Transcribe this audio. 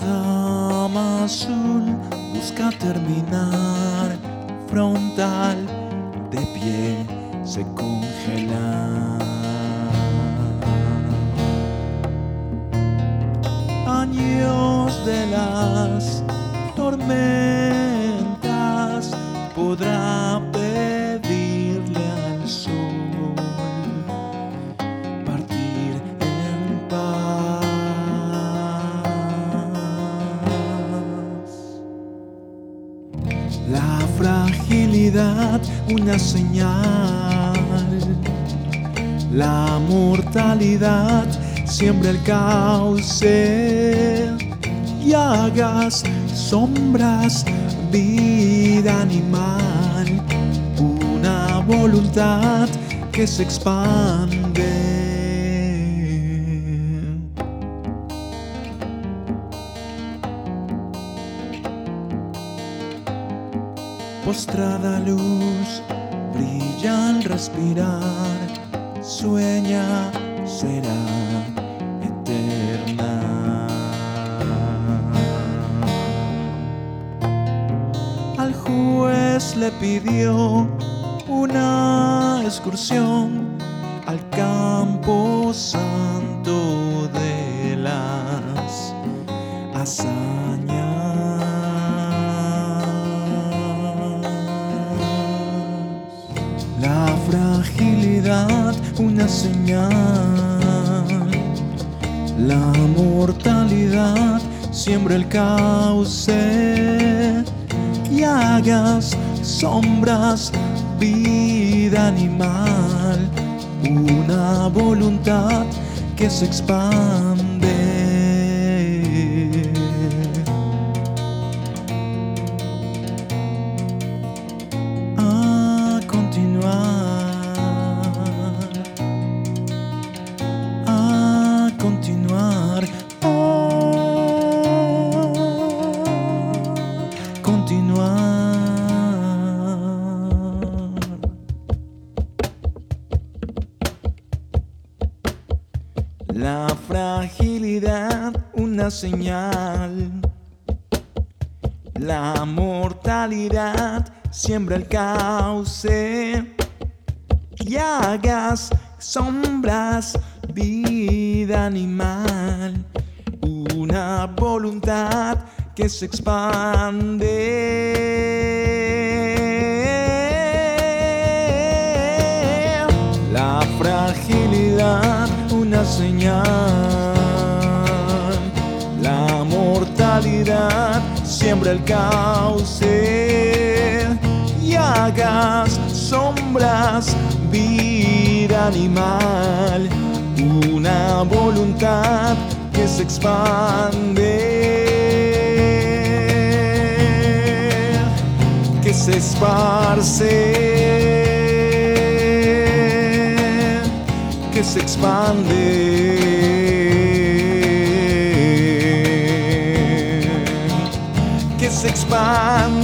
dama azul busca terminar frontal, de pie se congela. Años de las tormentas podrá una señal. La mortalidad siembra el cauce y hagas sombras, vida animal, una voluntad que se expande. Postrada luz, brilla al respirar, sueña, será eterna. Al juez le pidió una excursión al campo santo una señal. La mortalidad siembra el cauce y hagas sombras, vida animal, una voluntad que se expande. La fragilidad, una señal. La mortalidad siembra el cauce y hagas sombras, vida animal, una voluntad que se expande. Señal. La mortalidad siembra el cauce. Y hagas sombras, vida animal, una voluntad que se expande, que se esparce, que se expande, que se expande.